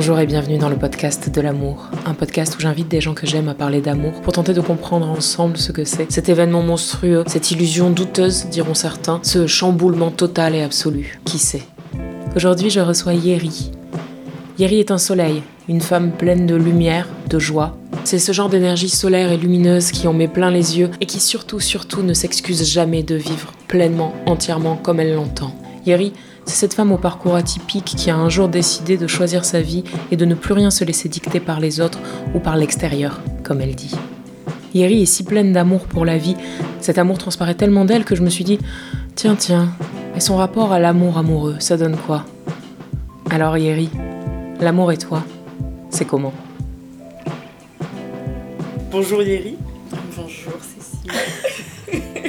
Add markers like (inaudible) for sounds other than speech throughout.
Bonjour et bienvenue dans le podcast de l'amour, un podcast où j'invite des gens que j'aime à parler d'amour pour tenter de comprendre ensemble ce que c'est, cet événement monstrueux, cette illusion douteuse, diront certains, ce chamboulement total et absolu. Qui sait? Aujourd'hui, je reçois Yeri. Yeri est un soleil, une femme pleine de lumière, de joie. C'est ce genre d'énergie solaire et lumineuse qui en met plein les yeux et qui surtout, surtout ne s'excuse jamais de vivre pleinement, entièrement comme elle l'entend. Yeri, cette femme au parcours atypique qui a un jour décidé de choisir sa vie et de ne plus rien se laisser dicter par les autres ou par l'extérieur, comme elle dit. Yeri est si pleine d'amour pour la vie, cet amour transparaît tellement d'elle que je me suis dit Tiens, tiens, et son rapport à l'amour amoureux, ça donne quoi? Alors Yeri, l'amour et toi, c'est comment? Bonjour Yeri. Bonjour Cécile. (laughs)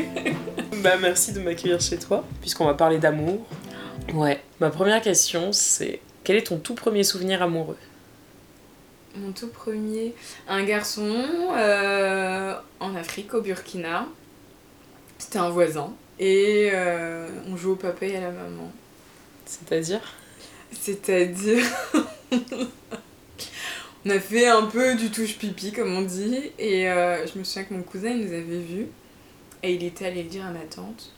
Bah merci de m'accueillir chez toi, puisqu'on va parler d'amour. Ouais, Ma première question, c'est quel est ton tout premier souvenir amoureux? Mon tout premier, un garçon euh, en Afrique, au Burkina. C'était un voisin. Et euh, on joue au papa et à la maman. C'est-à-dire? C'est-à-dire. (laughs) on a fait un peu du touche-pipi, comme on dit. Et euh, je me souviens que mon cousin, il nous avait vus. Et il était allé le dire à ma tante.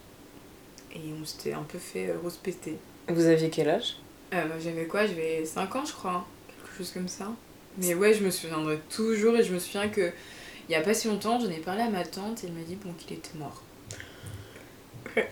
Et on s'était un peu fait euh, rouspéter. Vous aviez quel âge? Euh, bah, J'avais quoi? J'avais 5 ans, je crois. hein. Quelque chose comme ça. Mais ouais, je me souviendrai toujours. Et je me souviens que il y a pas si longtemps, j'en ai parlé à ma tante et elle m'a dit bon, qu'il était mort. (laughs)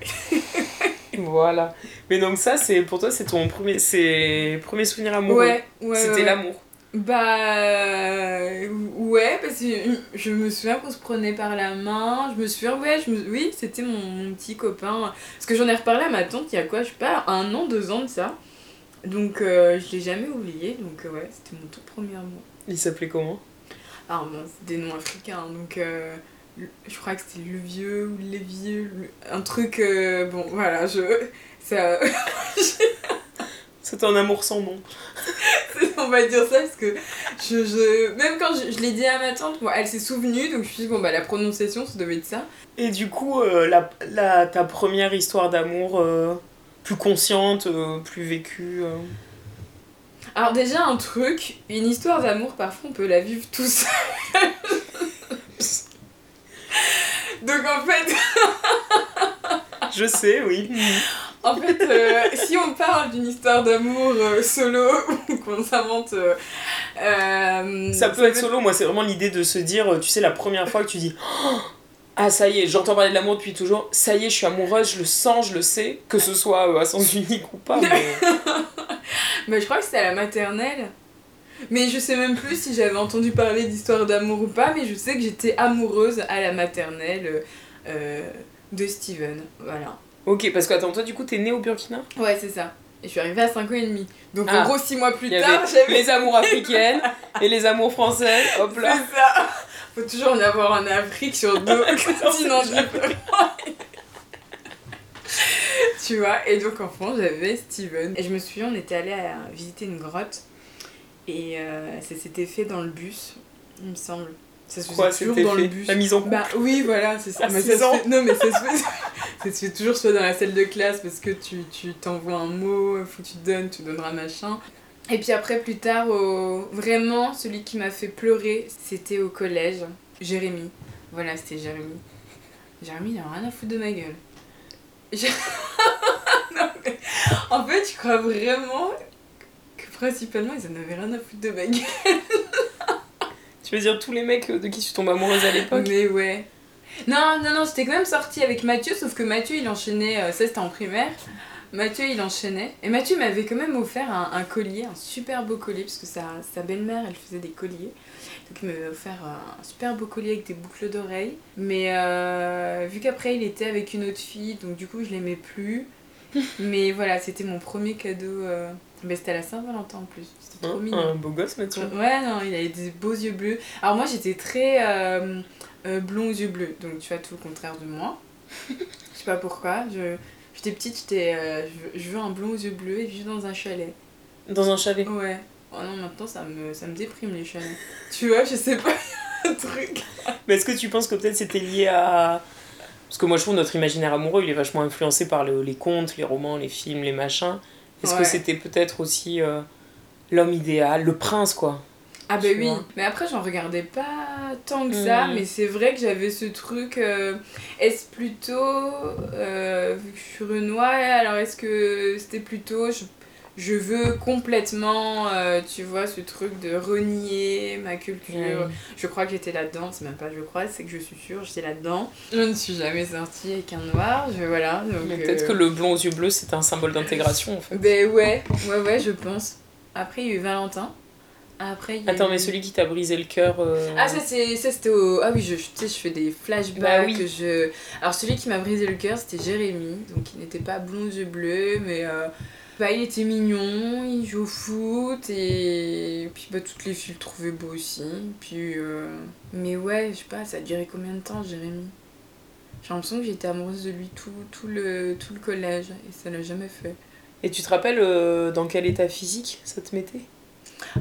Voilà. Mais donc ça, c'est pour toi, c'est ton premier, c'est premier souvenir amoureux. Ouais, ouais. C'était ouais. l'amour. Bah. euh, Ouais, parce que je me souviens qu'on se prenait par la main. Je me souviens, ouais, je me... oui, c'était mon, mon petit copain. Parce que j'en ai reparlé à ma tante il y a quoi Je sais pas, un an, deux ans de ça. Donc euh, je l'ai jamais oublié. Donc euh, ouais, c'était mon tout premier amour. Il s'appelait comment? Ah bon, c'est des noms africains, donc euh, je crois que c'était le vieux ou les vieux, un truc, bon voilà, je... Ça, (laughs) C'était un amour sans nom. (laughs) on va dire ça parce que je, je même quand je, je l'ai dit à ma tante, bon, elle s'est souvenue, donc je me suis dit, bon bah la prononciation ça devait être ça. Et du coup, euh, la, la- ta première histoire d'amour euh, plus consciente, euh, plus vécue. Alors déjà un truc, une histoire d'amour parfois on peut la vivre tout seul. (laughs) donc en fait... Je sais, oui. (laughs) En fait, euh, si on parle d'une histoire d'amour euh, solo (laughs) ou qu'on s'invente. euh, Ça peut être solo, moi c'est vraiment l'idée de se dire, tu sais, la première fois que tu dis Oh (gasps) Ah ça y est, j'entends parler de l'amour depuis toujours, ça y est, je suis amoureuse, je le sens, je le sais, que ce soit à sens (laughs) unique ou pas. Mais... (laughs) Mais je crois que c'était à la maternelle. Mais je sais même plus si j'avais entendu parler d'histoire d'amour ou pas, mais je sais que j'étais amoureuse à la maternelle de Steven. Voilà. Ok, parce que attends, toi du coup t'es né au Burkina? Ouais, c'est ça. Et je suis arrivée à 5 ans et demi. Donc Ah. en gros, 6 mois plus Il y tard, j'avais. les amours africaines et les amours françaises, hop C'est là. ça. Faut toujours en avoir en Afrique sur deux (laughs) continents différents. (laughs) tu vois, et donc en France j'avais Steven. Et je me souviens, on était allé visiter une grotte. Et euh, ça s'était fait dans le bus, il me semble. Ça se faisait toujours dans le fait bus. La mise en couple Bah oui, voilà, c'est ça. À Mais ça se ans. fait- Non, mais ça se, fait... (laughs) ça se fait toujours soit dans la salle de classe parce que tu tu t'envoies un mot, faut que tu donnes, tu donneras machin. Et puis après, plus tard, au... vraiment, celui qui m'a fait pleurer, c'était au collège. Jérémy. Voilà, c'était Jérémy. Jérémy, il a rien à foutre de ma gueule. J'ai- (laughs) Non, mais En fait, je crois vraiment que principalement, ils en avaient rien à foutre de ma gueule. Tu veux dire tous les mecs euh, de qui tu tombes amoureuse à l'époque Mais ouais. Non, non, non, j'étais quand même sortie avec Mathieu, sauf que Mathieu, il enchaînait, euh, ça c'était en primaire. Mathieu, il enchaînait. Et Mathieu m'avait quand même offert un, collier, un super beau collier, parce que sa, belle-mère, elle faisait des colliers. Donc il m'avait offert un super beau collier avec des boucles d'oreilles. Mais euh, vu qu'après, il était avec une autre fille, donc du coup, je l'aimais plus. (laughs) Mais voilà, c'était mon premier cadeau. euh, Mais c'était à la Saint-Valentin en plus. C'était trop Hein, mignon. un beau gosse, Mathieu. Ouais, non, il avait des beaux yeux bleus. Alors moi, j'étais très euh, euh, blond aux yeux bleus, donc tu vois, tout le contraire de moi. Je sais pas pourquoi. Je... J'étais petite, j'étais, euh, je, veux, je veux un blond aux yeux bleus et vivre dans un chalet. Dans un chalet. Ouais. Oh non, maintenant, ça me, ça me déprime les chalets. tu vois, je sais pas, (laughs) un truc. Mais est-ce que tu penses que peut-être c'était lié à. Parce que moi je trouve notre imaginaire amoureux il est vachement influencé par le- les contes, les romans, les films, les machins. Est-ce que c'était peut-être aussi euh, l'homme idéal, le prince quoi? Ah bah oui, mais après j'en regardais pas tant que ça, Mhm. mais c'est vrai que j'avais ce truc, euh, est-ce plutôt, euh, vu que je suis Renoir, alors est-ce que c'était plutôt, je, je veux complètement, euh, tu vois, ce truc de renier ma culture, je crois que j'étais là-dedans, c'est même pas je crois, c'est que je suis sûre, j'étais là-dedans. Je ne suis jamais sortie avec un noir, je, voilà. Donc, Mais peut-être euh, que le blond aux yeux bleus c'était un symbole d'intégration en fait. Ben ouais, ouais, ouais, je pense. Après il y a eu Valentin, après il y a Attends, eu- mais celui qui t'a brisé le cœur. euh, Ah, ça, c'est, ça c'était au. Ah oui, je, tu sais, je fais des flashbacks. Bah oui. je... Alors, celui qui m'a brisé le cœur, c'était Jérémy. Donc, il n'était pas blond aux yeux bleus, mais. Bah, il était mignon, il joue au foot, et. puis, bah, toutes les filles le trouvaient beau aussi. Puis. euh, Mais ouais, je sais pas, ça a duré combien de temps, Jérémy? J'ai l'impression que j'étais amoureuse de lui tout, tout, le, tout le collège, et ça l'a jamais fait. Et tu te rappelles euh, dans quel état physique ça te mettait?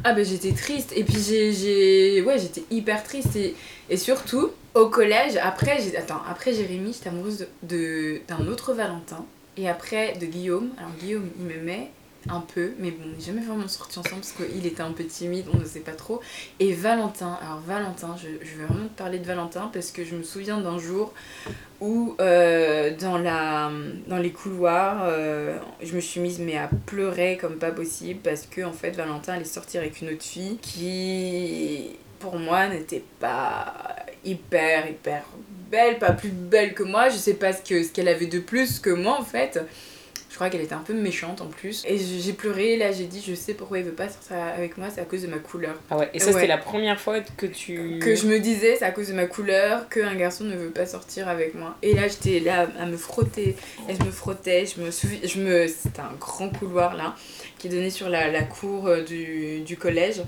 Ah bah j'étais triste et puis j'ai ouais j'étais hyper triste et, et surtout au collège après j'ai attends après Jérémy j'étais amoureuse de- d'un autre Valentin et après de Guillaume alors Guillaume il m'aimait un peu mais bon on n'est jamais vraiment sortis ensemble parce qu'il était un peu timide on ne sait pas trop. Et Valentin alors Valentin je, vais vraiment te parler de Valentin parce que je me souviens d'un jour où euh, dans les couloirs, euh, je me suis mise mais à pleurer comme pas possible parce que en fait Valentin allait sortir avec une autre fille qui pour moi n'était pas hyper hyper belle, pas plus belle que moi, je sais pas ce que ce qu'elle avait de plus que moi en fait. Je crois qu'elle était un peu méchante en plus. Et j'ai pleuré, là j'ai dit je sais pourquoi il veut pas sortir avec moi, c'est à cause de ma couleur. Ah ouais, et ça Ouais. c'était la première fois que tu. Que je me disais, c'est à cause de ma couleur qu'un garçon ne veut pas sortir avec moi. Et là, j'étais là à me frotter. Et je me frottais. Je me souviens. Je me... C'était un grand couloir là qui donnait sur la, la cour euh, du, du collège.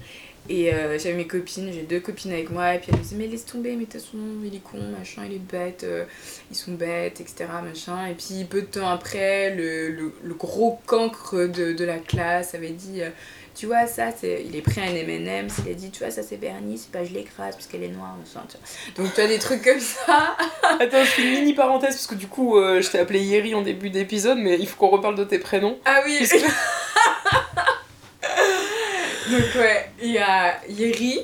Et euh, j'avais mes copines, j'ai deux copines avec moi. Et puis elles me disaient, mais laisse tomber, mais de toute façon, il est con, machin, il est bête, euh, ils sont bêtes, etc. Machin. Et puis peu de temps après, le, le, le gros cancre de, de la classe avait dit. euh, tu vois ça c'est il est pris un M&M's il a dit tu vois ça c'est Bernice bah je l'écrase parce qu'elle est noire machin, tu vois. donc tu as des trucs comme ça (laughs) Attends, je fais une mini parenthèse parce que du coup je t'ai appelé Yeri en début d'épisode, mais il faut qu'on reparle de tes prénoms. ah oui (laughs) donc ouais il y a Yeri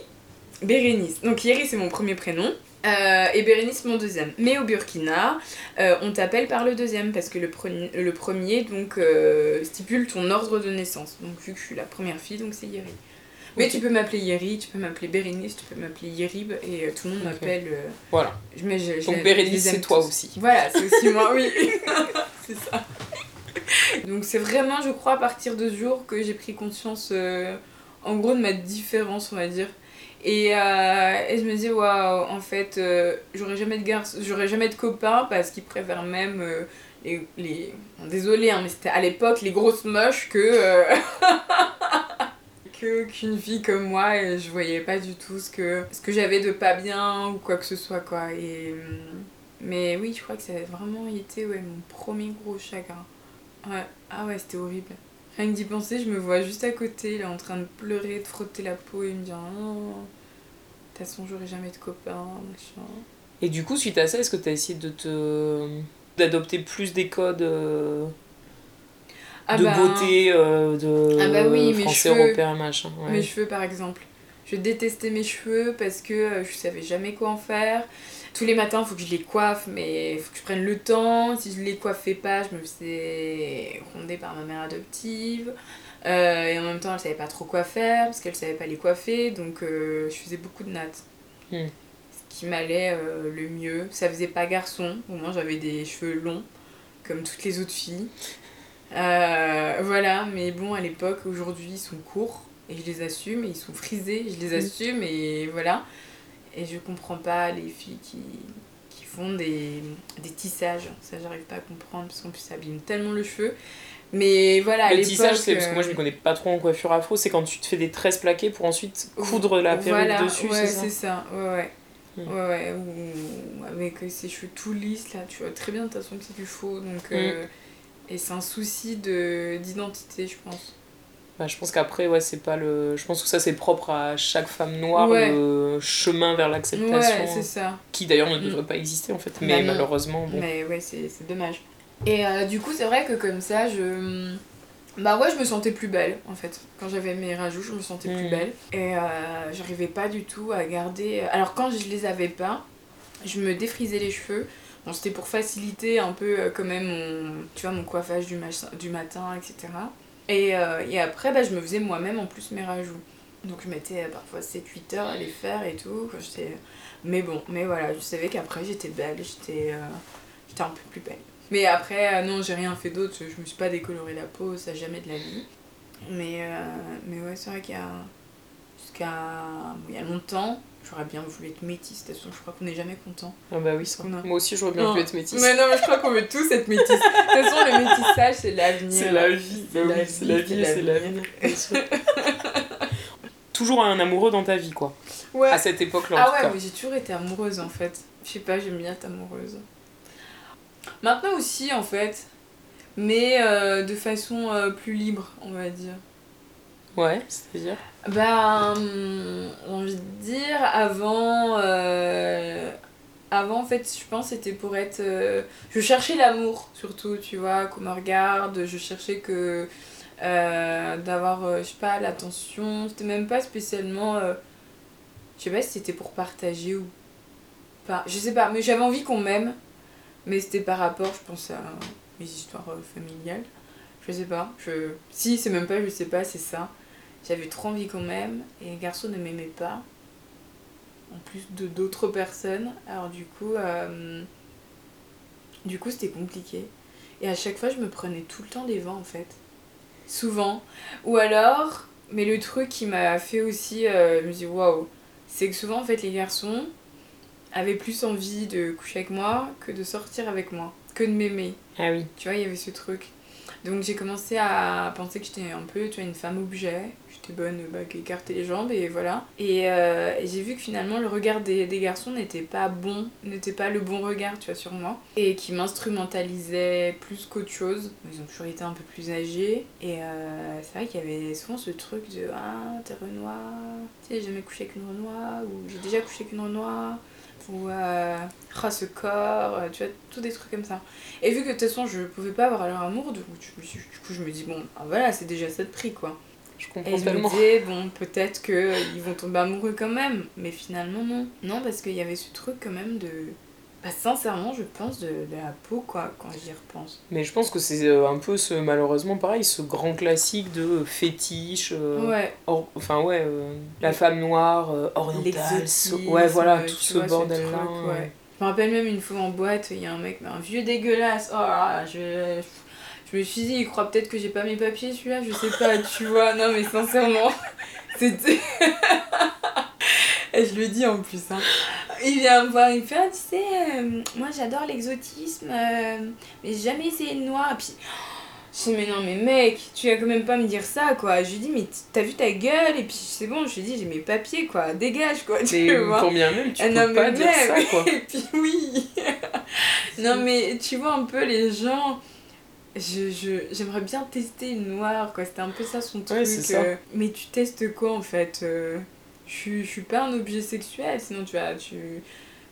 Bérénice donc Yeri c'est mon premier prénom euh, et Bérénice mon deuxième mais au Burkina euh, on t'appelle par le deuxième parce que le, premier le premier donc euh, stipule ton ordre de naissance donc vu que je suis la première fille donc c'est Yeri mais tu peux m'appeler Yeri, tu peux m'appeler Bérénice, tu peux m'appeler Yerib et tout le monde m'appelle. Voilà. je- mais je- je Donc Bérénice, c'est toi aussi. Voilà, c'est aussi moi, oui. (laughs) (laughs) c'est ça. Donc c'est vraiment, je crois, à partir de ce jour que j'ai pris conscience, en gros, de ma différence, on va dire. Et, euh, et je me dis, waouh, en fait, euh, j'aurais jamais de garçon, j'aurais jamais de copains parce qu'ils préfèrent même euh, les. les... désolé, hein, mais c'était à l'époque les grosses moches que. (laughs) que qu'une fille comme moi et je voyais pas du tout ce que ce que j'avais de pas bien ou quoi que ce soit quoi et hum, mais oui je crois que ça a vraiment été ouais mon premier gros chagrin ouais ah ouais c'était horrible rien que d'y penser je me vois juste à côté là en train de pleurer de frotter la peau et me dire non de toute façon j'aurai jamais de copains machin Et du coup, suite à ça, est-ce que tu as essayé de te d'adopter plus des codes euh, ah de bah, beauté, euh, de Ah bah oui, français, cheveux. européen, machin ouais. Mes cheveux par exemple. Je détestais mes cheveux parce que euh, je savais jamais quoi en faire. Tous les matins, il faut que je les coiffe, mais il faut que je prenne le temps. Si je les coiffais pas, je me faisais ronder par ma mère adoptive. Euh, et en même temps, elle savait pas trop quoi faire parce qu'elle savait pas les coiffer. Donc, euh, je faisais beaucoup de nattes. Hmm. Ce qui m'allait euh, le mieux. Ça faisait pas garçon. Au moins, j'avais des cheveux longs, comme toutes les autres filles. Voilà, mais bon, à l'époque, aujourd'hui, ils sont courts et je les assume, et ils sont frisés, je les assume, et voilà. Et je comprends pas les filles qui, qui font des, des tissages. Ça, j'arrive pas à comprendre parce qu'en plus, ça abîme tellement le cheveu. Mais voilà, Le tissage, c'est parce que moi je euh, me connais pas trop en coiffure afro, c'est quand tu te fais des tresses plaquées pour ensuite coudre la perruque voilà, dessus, ouais, c'est ça c'est ça. Ouais, ouais. Mm. Ouais, ouais, ou avec euh, ses cheveux tout lisses, là, tu vois très bien de toute façon que c'est du faux. Donc, euh, Mm. et c'est un souci de d'identité, je pense. Bah, je pense qu'après, ouais, c'est pas le. Je pense que ça, c'est propre à chaque femme noire, Ouais. le chemin vers l'acceptation. Ouais, c'est ça. qui d'ailleurs ne devrait Mm. pas exister en fait, Bah mais malheureusement, bon. Mais ouais, c'est dommage. Et euh, du coup, c'est vrai que comme ça, je. Bah ouais, je me sentais plus belle en fait. Quand j'avais mes rajouts, je me sentais plus Mhm. belle. Et euh, j'arrivais pas du tout à garder. Alors quand je les avais pas, je me défrisais les cheveux. Bon, c'était pour faciliter un peu euh, quand même mon, tu vois, mon coiffage du, du matin, etc. Et, euh, et après, bah, je me faisais moi-même en plus mes rajouts. Donc je mettais euh, parfois 7-8 heures à les faire et tout. J'étais... Mais bon, mais voilà, je savais qu'après j'étais belle, j'étais, euh, un peu plus belle. Mais après, euh, non, j'ai rien fait d'autre, je me suis pas décoloré la peau, ça jamais de la vie. Mais, euh, mais ouais, c'est vrai qu'il. Jusqu'à. Il y a longtemps, j'aurais bien voulu être métisse, de toute façon, je crois qu'on n'est jamais content. Ah bah oui, ça. a- Moi aussi, j'aurais bien Non. pu être métisse. Mais non, mais je crois qu'on veut tous être métisse. De toute façon, le métissage, c'est l'avenir. C'est la vie, C'est bah la oui, c'est la vie, c'est l'avenir. (laughs) Toujours un amoureux dans ta vie, quoi. Ouais. À cette époque-là, en Ah tout ouais, cas. mais j'ai toujours été amoureuse en fait. Je sais pas, j'aime bien être amoureuse. Maintenant aussi en fait, mais euh, de façon euh, plus libre, on va dire. Ouais, c'est-à-dire? Ben, j'ai envie de dire, avant, euh, avant en fait, je pense c'était pour être. euh, je cherchais l'amour surtout, tu vois, qu'on me regarde, je cherchais que. euh, d'avoir, je sais pas, l'attention. C'était même pas spécialement. je sais pas si c'était pour partager ou pas. Je sais pas, mais j'avais envie qu'on m'aime. Mais c'était par rapport, je pense, à mes histoires familiales. Je sais pas. Je... Si, c'est même pas, je sais pas, c'est ça. J'avais trop envie qu'on m'aime et les garçons ne m'aimaient pas. En plus de d'autres personnes. Alors du coup, euh, du coup c'était compliqué. Et à chaque fois, je me prenais tout le temps des vents en fait. Souvent. Ou alors, mais le truc qui m'a fait aussi, euh, je me dis waouh, c'est que souvent en fait les garçons avaient plus envie de coucher avec moi que de sortir avec moi, que de m'aimer. Ah oui. Tu vois, il y avait ce truc. Donc j'ai commencé à penser que j'étais un peu, tu vois, une femme objet. Bonne, bah, qui les jambes et voilà. Et, euh, et j'ai vu que finalement le regard des, garçons n'était pas bon, n'était pas le bon regard, tu vois, sur moi. Et qui m'instrumentalisaient plus qu'autre chose. Ils ont toujours été un peu plus âgés. Et euh, c'est vrai qu'il y avait souvent ce truc de Ah, t'es Renoir, tu sais, j'ai jamais couché avec une Renoir, ou j'ai déjà couché avec une Renoir ou euh, ah ce corps, tu vois, tous des trucs comme ça. Et vu que de toute façon je pouvais pas avoir leur amour, du coup, je me suis- du coup je me dis bon, ah, voilà, c'est déjà ça de prix quoi. Je Et comprends je me tellement. disais bon, peut-être que euh, vont tomber amoureux quand même, mais finalement non. Non, parce qu'il y avait ce truc quand même de. Bah, sincèrement, je pense de, de la peau quoi, quand j'y repense. Mais je pense que c'est euh, un peu ce, malheureusement pareil, ce grand classique de fétiche. euh, Ouais, or- enfin ouais, euh, la femme noire, euh, orientale. so- ouais, voilà, tout ce bordel-là. ouais. ouais. Je me rappelle même une fois en boîte, il y a un mec, mais un vieux dégueulasse. Oh là là, je, je me suis dit, il croit peut-être que j'ai pas mes papiers celui-là, je sais pas, tu vois. Non, mais sincèrement, (laughs) c'était. Et je le dis en plus, hein. Il vient me voir, il me fait, ah, tu sais, euh, moi j'adore l'exotisme, euh, mais j'ai jamais essayé le noir. Et puis, je dis, mais non, mais mec, tu vas quand même pas me dire ça, quoi. Je lui dis, mais t'as vu ta gueule? Et puis c'est bon, je lui dis, j'ai mes papiers, quoi, dégage, quoi. Tu Mais vois quand bien même, tu ah peux non, pas mais dire ça, quoi. (laughs) Et puis oui. (laughs) non mais tu vois un peu les gens. Je, je, j'aimerais bien tester une noire quoi. C'était un peu ça son truc. Ouais, c'est ça. euh, mais tu testes quoi en fait euh, Je suis- je suis pas un objet sexuel. Sinon tu vas tu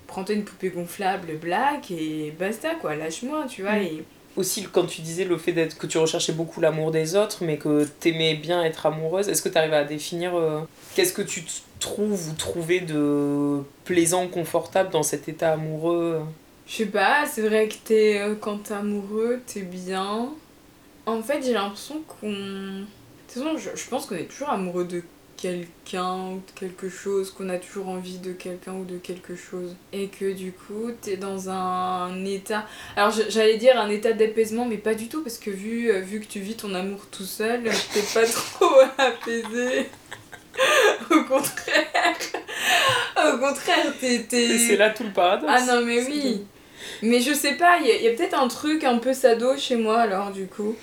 prends-toi une poupée gonflable black et basta quoi. Lâche-moi tu vois. Mm. Et Aussi, quand tu disais le fait d'être que tu recherchais beaucoup l'amour des autres, mais que t'aimais bien être amoureuse, est-ce que tu arrives à définir euh, qu'est-ce que tu trouves ou trouvais de plaisant, confortable dans cet état amoureux? Je sais pas, c'est vrai que t'es, euh, quand t'es amoureux, t'es bien. En fait, j'ai l'impression qu'on. De toute façon, je, je pense qu'on est toujours amoureux de quelqu'un ou de quelque chose, qu'on a toujours envie de quelqu'un ou de quelque chose. Et que du coup, t'es dans un état. Alors, j'allais dire un état d'apaisement, mais pas du tout, parce que vu, euh, vu que tu vis ton amour tout seul, t'es pas (laughs) trop apaisé. (laughs) Au contraire. Au contraire, t'es. c'est là tout le paradoxe. ah non mais oui Mais je sais pas, il y a, peut-être un truc un peu sado chez moi alors du coup.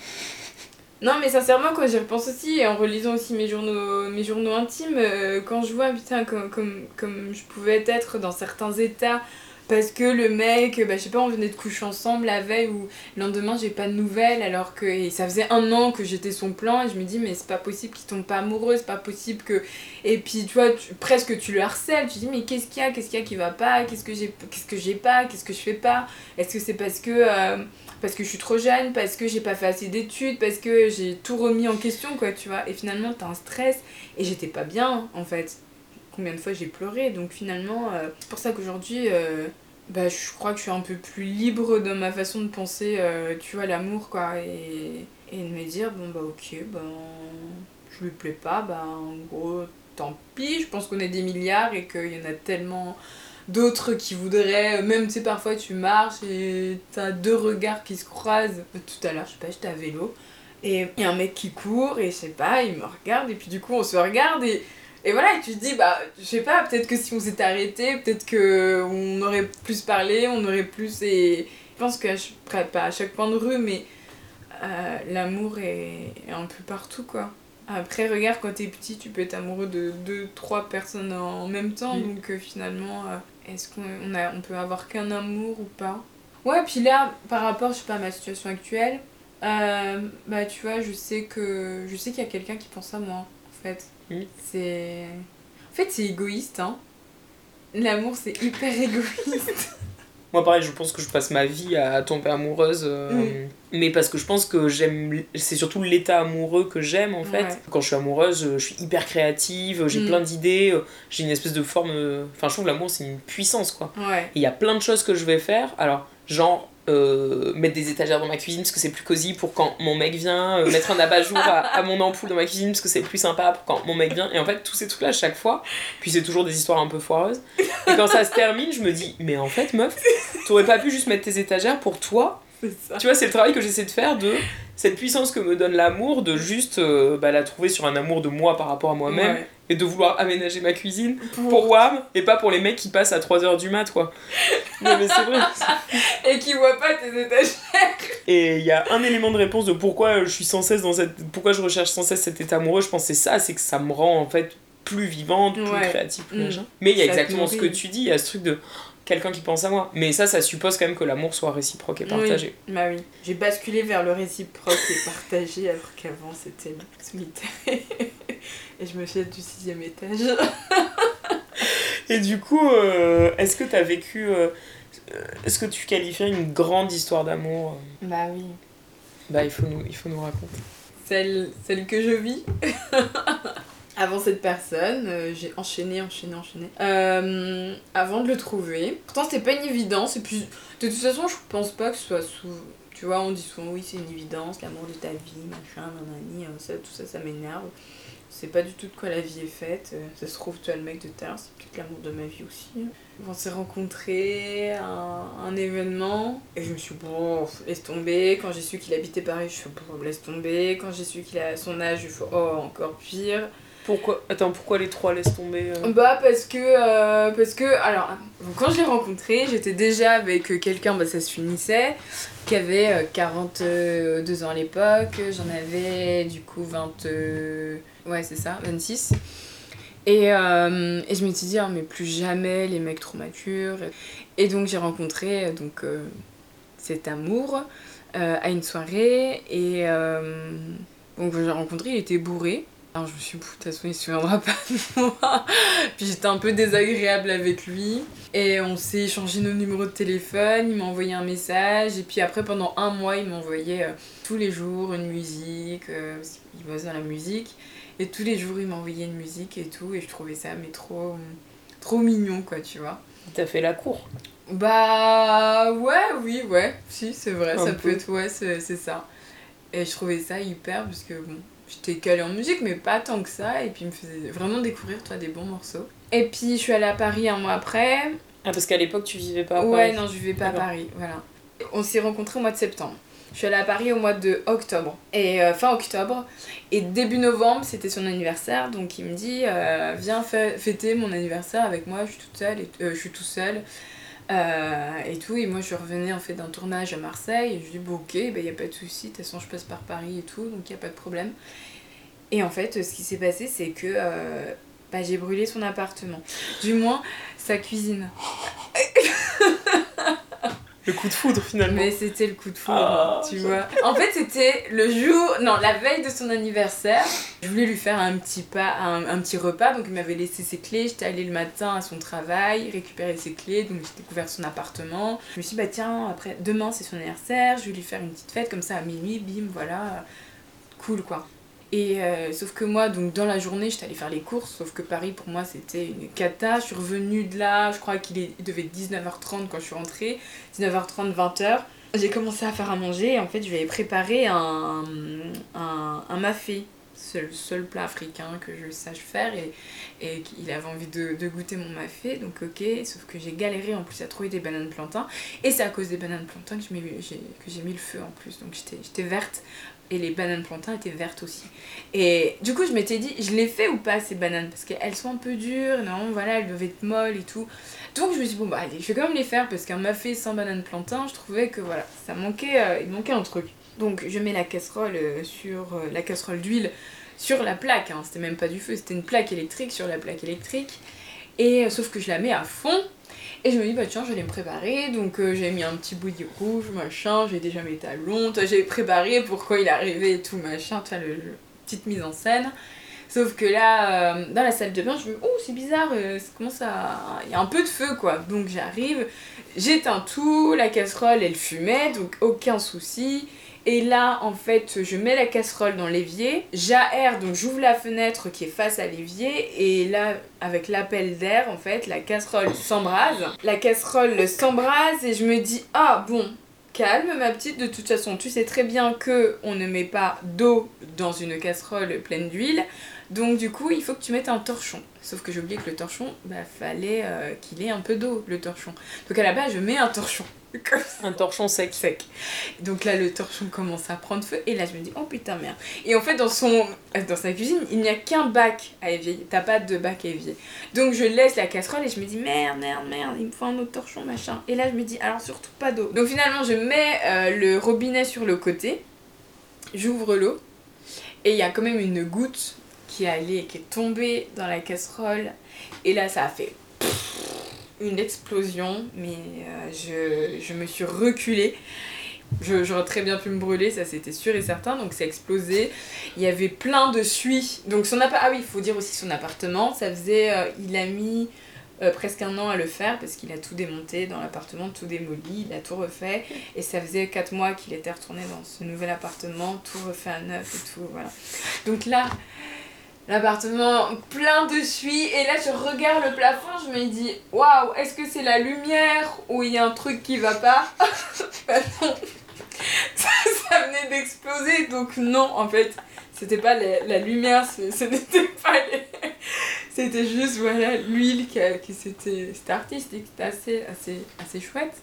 Non mais sincèrement quand j'y repense aussi en relisant aussi mes journaux, mes journaux intimes, euh, quand je vois putain comme, comme, comme je pouvais être dans certains états parce que le mec, bah, je sais pas, on venait de coucher ensemble la veille ou le lendemain j'ai pas de nouvelles alors que ça faisait un an que j'étais son plan et je me dis mais c'est pas possible qu'il tombe pas amoureux, c'est pas possible que... Et puis tu vois, tu- presque tu le harcèles, tu dis mais qu'est-ce qu'il y a, qu'est-ce qu'il y a qui va pas, qu'est-ce que j'ai qu'est-ce que j'ai pas, qu'est-ce que je fais pas, est-ce que c'est parce que... euh, parce que je suis trop jeune, parce que j'ai pas fait assez d'études, parce que j'ai tout remis en question, quoi, tu vois? Et finalement, t'as un stress, et j'étais pas bien, en fait. Combien de fois j'ai pleuré, donc finalement, euh, c'est pour ça qu'aujourd'hui, euh, bah, je crois que je suis un peu plus libre dans ma façon de penser, euh, tu vois, l'amour, quoi, et, de me dire, bon, bah, ok, ben, je lui plais pas, bah, en gros, tant pis, je pense qu'on est des milliards et qu'il y en a tellement d'autres qui voudraient, même tu sais, parfois tu marches et t'as deux regards qui se croisent. Tout à l'heure, je sais pas, j'étais à vélo et y a un mec qui court et je sais pas, il me regarde et puis du coup on se regarde et, et voilà, et tu te dis, bah, je sais pas, peut-être que si on s'était arrêté, peut-être que on aurait plus parlé, on aurait plus. Et je pense que, pas à chaque point de rue, mais euh, l'amour est, est un peu partout quoi. Après, regarde, quand t'es petit, tu peux être amoureux de deux, trois personnes en même temps. Donc euh, finalement, euh, est-ce qu'on on a, on peut avoir qu'un amour ou pas? Ouais, puis là, par rapport, je sais pas, à ma situation actuelle, bah tu vois, je sais que je sais qu'il y a quelqu'un qui pense à moi, en fait. Mm. C'est... En fait, c'est égoïste, hein. L'amour, c'est hyper égoïste. (laughs) Moi, pareil, je pense que je passe ma vie à tomber amoureuse. euh, Mm. Mais parce que je pense que j'aime. C'est surtout l'état amoureux que j'aime, en fait. Quand je suis amoureuse, euh, je suis hyper créative, j'ai Mm. plein d'idées, euh, j'ai une espèce de forme. Enfin, je trouve que l'amour, c'est une puissance, quoi. Ouais. Il y a plein de choses que je vais faire. Alors, genre. Euh, mettre des étagères dans ma cuisine parce que c'est plus cosy pour quand mon mec vient, euh, mettre un abat-jour à, à mon ampoule dans ma cuisine parce que c'est plus sympa pour quand mon mec vient. Et en fait, tous ces trucs-là, chaque fois, puis c'est toujours des histoires un peu foireuses. Et quand ça se termine, je me dis, mais en fait, meuf, t'aurais pas pu juste mettre tes étagères pour toi ça. Tu vois, c'est le travail que j'essaie de faire de cette puissance que me donne l'amour, de juste euh, bah, la trouver sur un amour de moi par rapport à moi-même Ouais. et de vouloir aménager ma cuisine pour Wam et pas pour les mecs qui passent à 3h du mat, quoi. Non, mais c'est vrai. (laughs) Et qui voit pas tes étages. Et il y a un élément de réponse de pourquoi je suis sans cesse dans cette. Pourquoi je recherche sans cesse cet état amoureux, je pense que c'est ça, c'est que ça me rend en fait plus vivante, plus Ouais. créative, plus Mm. machin. Mais il y a Ça exactement ce que tu dis, il y a ce truc de quelqu'un qui pense à moi. Mais ça, ça suppose quand même que l'amour soit réciproque et partagé. Bah oui. J'ai basculé vers le réciproque et partagé alors qu'avant c'était solitaire. et je me fais du sixième étage. Et du coup, euh, est-ce que tu as vécu. euh, euh, est-ce que tu qualifierais une grande histoire d'amour Bah oui. Bah, il faut nous, il faut nous raconter. Celle, celle que je vis. (laughs) Avant cette personne, euh, j'ai enchaîné, enchaîné, enchaîné. Euh, avant de le trouver. Pourtant, c'était pas une évidence. Et puis, de toute façon, je pense pas que ce soit sous. Tu vois, on dit souvent, oui, c'est une évidence, l'amour de ta vie, machin, nanani, euh, ça, tout ça, ça m'énerve. C'est pas du tout de quoi la vie est faite. Ça se trouve, tu as le mec de terre, c'est peut-être l'amour de ma vie aussi. On s'est rencontrés à un, événement et je me suis bon, laisse tomber. Quand j'ai su qu'il habitait Paris, je suis bon, laisse tomber. Quand j'ai su qu'il a son âge, je suis oh, encore pire. Pourquoi Attends, pourquoi les trois laissent tomber euh Bah parce que euh, parce que alors quand je l'ai rencontré, j'étais déjà avec euh, quelqu'un bah ça se finissait qui avait euh, 42 ans à l'époque, j'en avais du coup 20 euh, ouais, c'est ça, 26. Et, et je me suis dit ah, mais plus jamais les mecs trop matures. Et donc j'ai rencontré donc cet amour à une soirée et donc j'ai rencontré, il était bourré. Alors je me suis dit, de toute façon, il se souviendra pas de moi. (laughs) Puis j'étais un peu désagréable avec lui. Et on s'est échangé nos numéros de téléphone, il m'a envoyé un message. Et puis après, pendant un mois, il m'envoyait euh, tous les jours une musique. euh, qu'il bosse dans la musique. Et tous les jours, il m'envoyait une musique et tout. Et je trouvais ça, mais trop, trop mignon, quoi, tu vois. T'as fait la cour? Bah ouais, oui, ouais, si, c'est vrai, Un ça peu. peut être, ouais, c'est ça. Et je trouvais ça hyper, parce que bon, j'étais calée en musique, mais pas tant que ça, et puis il me faisait vraiment découvrir, toi, des bons morceaux. Et puis je suis allée à Paris un mois après. Ah, parce qu'à l'époque, tu vivais pas à ouais, Paris. non, je vivais pas à. Paris, voilà. On s'est rencontrés au mois de septembre. Je suis allée à Paris au mois de octobre. Et euh, fin octobre. Et début novembre, c'était son anniversaire. Donc il me dit euh, Viens fê- fêter mon anniversaire avec moi. Je suis toute seule. Et, euh, je suis tout seul. Euh, et tout, et moi je revenais en fait d'un tournage à Marseille, et je dis bon ok, il bah, n'y a pas de souci, de toute façon je passe par Paris et tout, donc il n'y a pas de problème. Et en fait, ce qui s'est passé, c'est que euh, bah, j'ai brûlé son appartement. Du moins, sa cuisine. (laughs) Le coup de foudre finalement. Mais c'était le coup de foudre, Ah, tu vois. En fait, c'était le jour, non, la veille de son anniversaire. Je voulais lui faire un petit, pas, un, un petit repas, donc il m'avait laissé ses clés. J'étais allée le matin à son travail, récupérer ses clés, donc j'ai découvert son appartement. Je me suis dit, bah tiens, après, demain c'est son anniversaire, je vais lui faire une petite fête comme ça à minuit, bim, voilà. Cool quoi. Et euh, sauf que moi, donc dans la journée, j'étais allée faire les courses, sauf que Paris pour moi c'était une cata. Je suis revenue de là, je crois qu'il il devait être 19h30 quand je suis rentrée, 19h30, 20h. J'ai commencé à faire à manger et en fait je lui avais préparé un, un, un mafé. C'est le seul plat africain que je sache faire et, et qu'il avait envie de, goûter mon mafé, donc ok, sauf que j'ai galéré en plus à trouver des bananes plantains et c'est à cause des bananes plantains que j'ai mis le feu en plus, donc j'étais verte et les bananes plantains étaient vertes aussi. Et du coup, je m'étais dit, je les fais ou pas ces bananes? Parce qu'elles sont un peu dures, non, voilà, elles doivent être molles et tout. Donc je me suis dit, bon, bah allez, je vais quand même les faire parce qu'un mafé sans bananes plantains, je trouvais que voilà, ça manquait, euh, il manquait un truc. Donc je mets la casserole euh, sur euh, la casserole d'huile sur la plaque, hein, c'était même pas du feu, c'était une plaque électrique sur la plaque électrique. Et sauf que je la mets à fond. Et je me dis, bah tiens, j'allais me préparer. Donc euh, j'ai mis un petit bouilli rouge, machin, j'ai déjà mes talons. J'ai préparé pour quand il arrivait et tout, machin, tu vois, le, petite mise en scène. Sauf que là, euh, dans la salle de bain, je me dis, oh, c'est bizarre, euh, ça. Il y a un peu de feu, quoi. Donc j'arrive, j'éteins tout, la casserole, elle fumait, donc aucun souci. Et là, en fait, je mets la casserole dans l'évier, j'aère, donc j'ouvre la fenêtre qui est face à l'évier, et là, avec l'appel d'air, en fait, la casserole s'embrase. La casserole s'embrase, et je me dis, ah bon, calme ma petite, de toute façon, tu sais très bien que on ne met pas d'eau dans une casserole pleine d'huile, donc du coup, il faut que tu mettes un torchon. Sauf que j'ai oublié que le torchon, bah fallait euh, qu'il ait un peu d'eau, le torchon. Donc à la base, je mets un torchon. (laughs) Un torchon sec. sec. Donc là, le torchon commence à prendre feu et là, je me dis, oh putain, merde. Et en fait, dans, son, dans sa cuisine, il n'y a qu'un bac à évier. T'as pas de bac à évier. Donc je laisse la casserole et je me dis, merde, merde, merde, il me faut un autre torchon, machin. Et là, je me dis, alors surtout pas d'eau. Donc finalement, je mets euh, le robinet sur le côté, j'ouvre l'eau et il y a quand même une goutte qui est allée, qui est tombée dans la casserole. Et là, ça a fait une explosion, mais euh, je, je me suis reculée. J'aurais très bien pu me brûler, ça c'était sûr et certain, donc c'est explosé. Il y avait plein de suie. Donc son ah oui, il faut dire aussi son appartement, ça faisait, euh, il a mis euh, presque un an à le faire parce qu'il a tout démonté dans l'appartement, tout démoli, il a tout refait. Et ça faisait 4 mois qu'il était retourné dans ce nouvel appartement, tout refait à neuf et tout, voilà. Donc là, l'appartement plein de suie, et là je regarde le plafond, je me dis, waouh, est-ce que c'est la lumière ou il y a un truc qui va pas? (laughs) Bah non, (laughs) ça, ça venait d'exploser, donc non, en fait, c'était pas la, lumière, ce, (laughs) n'était pas les... C'était juste, voilà, l'huile qui, qui c'était c'était artistique, c'était assez, assez, assez chouette.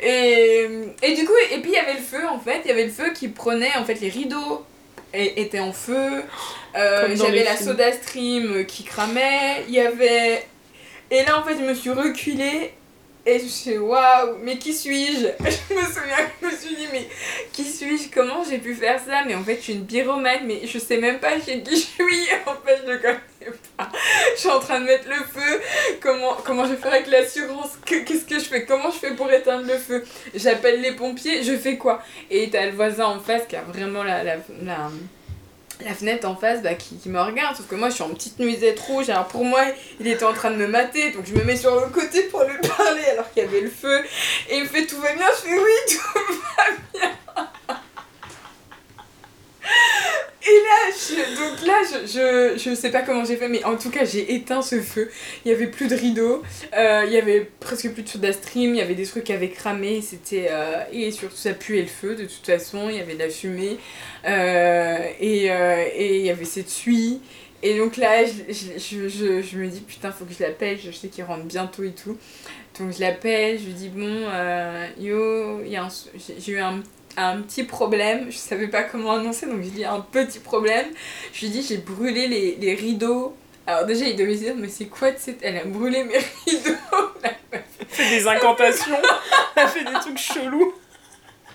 Et, et du coup, et puis il y avait le feu en fait, il y avait le feu qui prenait, en fait, les rideaux é- étaient en feu, euh, j'avais la films. soda stream qui cramait, il y avait... Et là, en fait, je me suis reculée et je suis waouh, mais qui suis-je? (laughs) Je me souviens que je me suis dit, mais qui suis-je? Comment j'ai pu faire ça? Mais en fait, je suis une pyromane, mais je sais même pas chez qui je suis. (laughs) En fait, je ne connais pas. Je suis en train de mettre le feu. Comment, comment je vais faire avec l'assurance? Que- Qu'est-ce que je fais? Comment je fais pour éteindre le feu? J'appelle les pompiers, je fais quoi? Et t'as le voisin en face qui a vraiment la, la, la fenêtre en face bah, qui, qui me regarde. Sauf que moi, je suis en petite nuisette rouge. Alors pour moi, il était en train de me mater. Donc je me mets sur le côté pour lui (laughs) parler alors qu'il y avait le feu. Et il me fait tout va bien? Je fais oui, tout va bien. Et là, je, donc là, je, je, je sais pas comment j'ai fait, mais en tout cas, j'ai éteint ce feu. Il y avait plus de rideaux, euh, il y avait presque plus de soda stream, il y avait des trucs qui avaient cramé, c'était euh, et surtout ça puait le feu de toute façon, il y avait de la fumée euh, et et il y avait cette suie. Et donc là, je, je, je, me dis putain, faut que je l'appelle, je sais qu'il rentre bientôt et tout. Donc je l'appelle, je lui dis bon, yo, j'ai eu un un petit problème, je savais pas comment annoncer, donc j'ai dit un petit problème. Je lui ai dit j'ai brûlé les, les rideaux. Alors déjà il devait se dire mais c'est quoi de cette... Elle a brûlé mes (laughs) rideaux? Meuf. fait des incantations, elle fait des trucs chelous.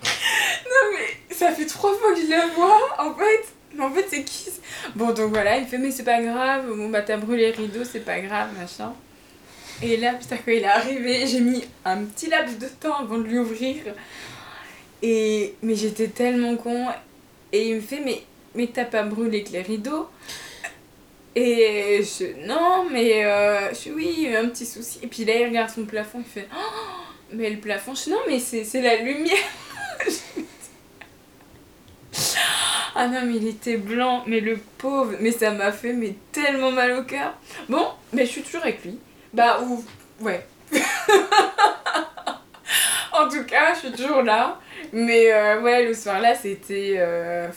Non mais ça fait trois fois que je la vois en fait. Mais en fait c'est qui Bon donc voilà, il fait mais c'est pas grave, bon bah t'as brûlé les rideaux, c'est pas grave, machin. Et là putain quand il est arrivé, j'ai mis un petit laps de temps avant de lui ouvrir. Et mais j'étais tellement con. Et il me fait mais, mais t'as pas brûlé que les rideaux? Et je non mais euh, je oui un petit souci. Et puis là il regarde son plafond il fait oh, mais le plafond je non mais c'est la lumière. (laughs) Ah non mais il était blanc mais le pauvre. Mais ça m'a fait mais tellement mal au cœur. Bon mais je suis toujours avec lui. Bah ou ouais en tout cas je suis toujours là mais euh, ouais le soir là c'était euh,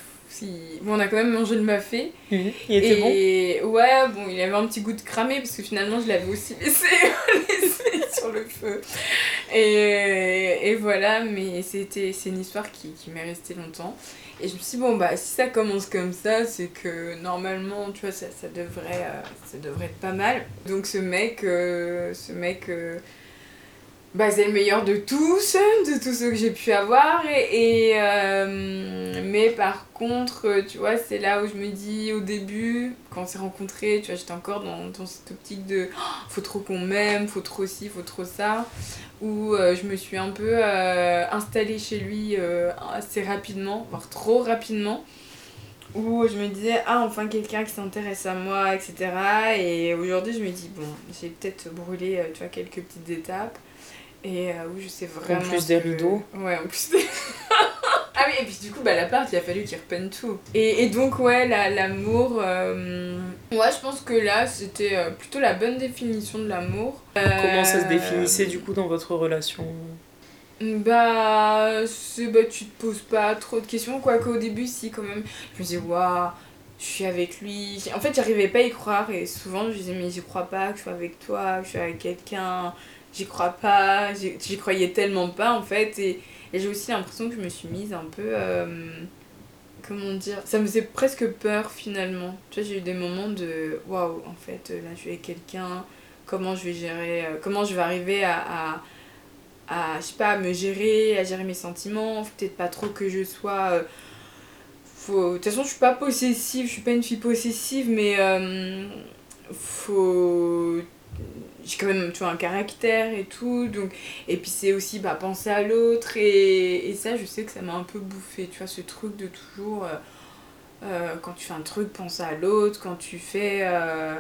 Bon, on a quand même mangé le mafé. il était et... bon Ouais, bon, il avait un petit goût de cramé parce que finalement, je l'avais aussi laissé, (laughs) laissé sur le feu. Et, et voilà, mais c'était c'est une histoire qui, qui m'est restée longtemps. Et je me suis dit, bon, bah, si ça commence comme ça, c'est que normalement, tu vois, ça, ça, devrait, euh, ça devrait être pas mal. Donc, ce mec, ce mec bah, c'est le meilleur de tous, de tous ceux que j'ai pu avoir. Et, euh, mais par contre, tu vois, c'est là où je me dis au début, quand on s'est rencontrés, tu vois, j'étais encore dans, dans cette optique de oh, faut trop qu'on m'aime, faut trop ci, faut trop ça. Où euh, je me suis un peu euh, installée chez lui assez rapidement, voire trop rapidement. Où je me disais, ah, enfin quelqu'un qui s'intéresse à moi, etc. Et aujourd'hui, je me dis, bon, j'ai peut-être brûlé, tu vois, quelques petites étapes. Et euh, oui, je sais vraiment. En plus des rideaux. Ouais, en plus des. (laughs) ah oui, et puis du coup, bah, l'appart, il a fallu qu'il repeigne tout. Et, et donc, ouais, l'amour. Euh... Ouais, je pense que là, c'était euh, plutôt la bonne définition de l'amour. Comment ça se définissait du coup dans votre relation? Bah, bah, tu te poses pas trop de questions, quoique au début, si, quand même. Je me disais, waouh, je suis avec lui. En fait, j'arrivais pas à y croire, et souvent, je disais, mais j'y crois pas que je sois avec toi, que je suis avec quelqu'un j'y crois pas, j'y croyais tellement pas en fait. Et, j'ai aussi l'impression que je me suis mise un peu. Euh, comment dire Ça me faisait presque peur finalement. Tu vois, j'ai eu des moments de waouh, en fait, là je suis avec quelqu'un, comment je vais gérer, euh, comment je vais arriver à. à je sais pas, à me gérer, à gérer mes sentiments, peut-être pas trop que je sois euh, de toute façon je suis pas possessive je suis pas une fille possessive mais faut j'ai quand même un caractère et tout donc et puis c'est aussi bah penser à l'autre et, et ça je sais que ça m'a un peu bouffé tu vois ce truc de toujours euh, euh, quand tu fais un truc penser à l'autre quand tu fais euh,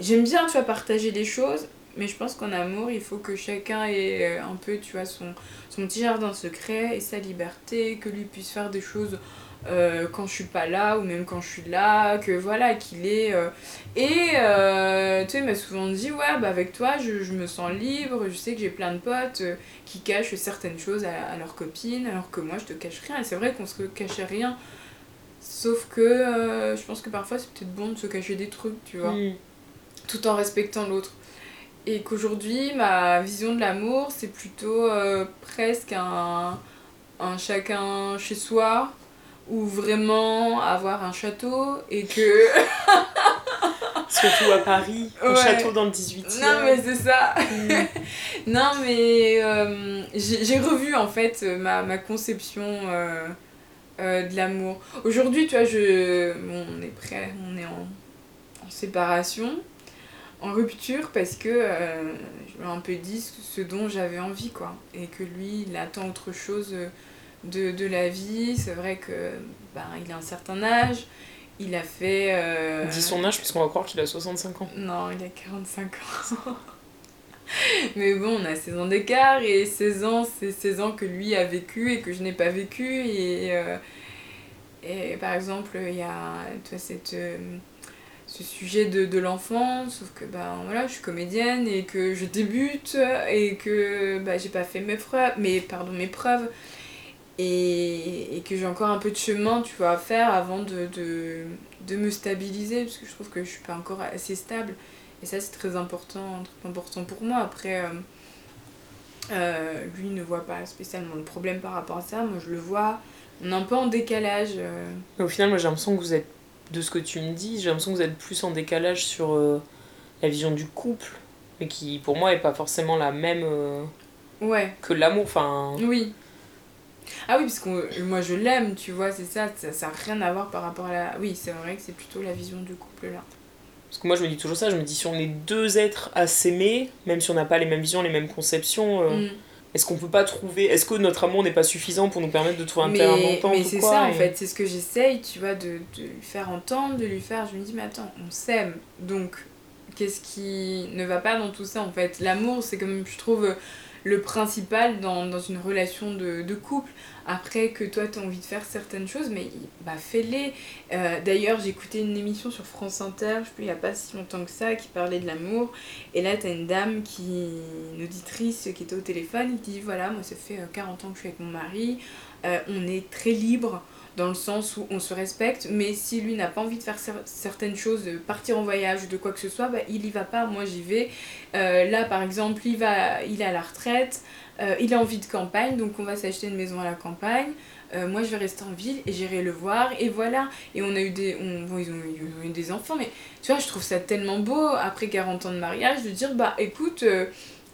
j'aime bien tu vois partager des choses mais je pense qu'en amour il faut que chacun ait un peu tu vois son son petit jardin secret et sa liberté que lui puisse faire des choses euh, quand je suis pas là ou même quand je suis là, que voilà, qu'il est. Euh, et euh, tu sais, il m'a souvent dit Ouais, bah avec toi, je, je me sens libre, je sais que j'ai plein de potes qui cachent certaines choses à, leurs copines, alors que moi, je te cache rien. Et c'est vrai qu'on se cachait rien. Sauf que je pense que parfois, c'est peut-être bon de se cacher des trucs, tu vois, tout en respectant l'autre. Et qu'aujourd'hui, ma vision de l'amour, c'est plutôt presque un, un chacun chez soi ou vraiment avoir un château et que. (laughs) Surtout à Paris, un château dans le 18e. Non, mais c'est ça. Mm. (laughs) non, mais euh, j'ai revu en fait ma, ma conception euh, euh, de l'amour. Aujourd'hui, tu vois, je, on est prêt, on est en, en séparation, en rupture, parce que je lui ai un peu dit ce dont j'avais envie, quoi. Et que lui, il attend autre chose de, de la vie. C'est vrai que ben, il a un certain âge. Il a fait. Euh... Dis son âge, puisqu'on va croire qu'il a 65 ans. Non, il a 45 ans. (laughs) Mais bon, on a 16 ans d'écart et 16 ans, c'est 16 ans que lui a vécu et que je n'ai pas vécu. Et, euh, et par exemple, il y a toi, cette, euh, ce sujet de, de l'enfant, sauf que ben, voilà, je suis comédienne et que je débute et que ben, j'ai pas fait mes preuves, mais, pardon, mes preuves et, et que j'ai encore un peu de chemin tu vois, à faire avant de, de, de, me stabiliser parce que je trouve que je suis pas encore assez stable et ça c'est très important, très important pour moi après euh, euh, lui ne voit pas spécialement le problème par rapport à ça moi je le vois on est un peu en décalage euh. au final moi j'ai l'impression que vous êtes de ce que tu me dis j'ai l'impression que vous êtes plus en décalage sur la vision du couple mais qui pour moi est pas forcément la même euh, Ouais, que l'amour. Enfin, oui. Ah oui, parce que moi je l'aime, tu vois, c'est ça, ça, ça a rien à voir par rapport à la... Oui, c'est vrai que c'est plutôt la vision du couple là. parce que moi je me dis toujours ça, je me dis si on est deux êtres à s'aimer, même si on n'a pas les mêmes visions, les mêmes conceptions, euh, Mm. est-ce qu'on peut pas trouver. Est-ce que notre amour n'est pas suffisant pour nous permettre de trouver un terrain Mais, d'entente mais c'est ça en et- fait, c'est ce que j'essaye, tu vois, de, de lui faire entendre, de lui faire. Je me dis, mais attends, on s'aime. Donc, qu'est-ce qui ne va pas dans tout ça en fait? L'amour, c'est comme je trouve le principal dans, dans une relation de, de couple. Après que toi, tu as envie de faire certaines choses, mais bah, fais-les. Euh, D'ailleurs, écouté une émission sur France Inter, je sais plus, il n'y a pas si longtemps que ça, qui parlait de l'amour. Et là, tu une dame, qui, une auditrice qui était au téléphone, qui dit Voilà, moi, ça fait euh, 40 ans que je suis avec mon mari, Euh, on est très libre dans le sens où on se respecte, mais si lui n'a pas envie de faire cer- certaines choses, de partir en voyage ou de quoi que ce soit, bah, il y va pas, moi j'y vais. Euh, là par exemple, il, va, il est à la retraite, euh, il a envie de campagne, donc on va s'acheter une maison à la campagne. Euh, moi je vais rester en ville et j'irai le voir et voilà et on a eu des eu des enfants mais tu vois je trouve ça tellement beau après 40 ans de mariage de dire bah écoute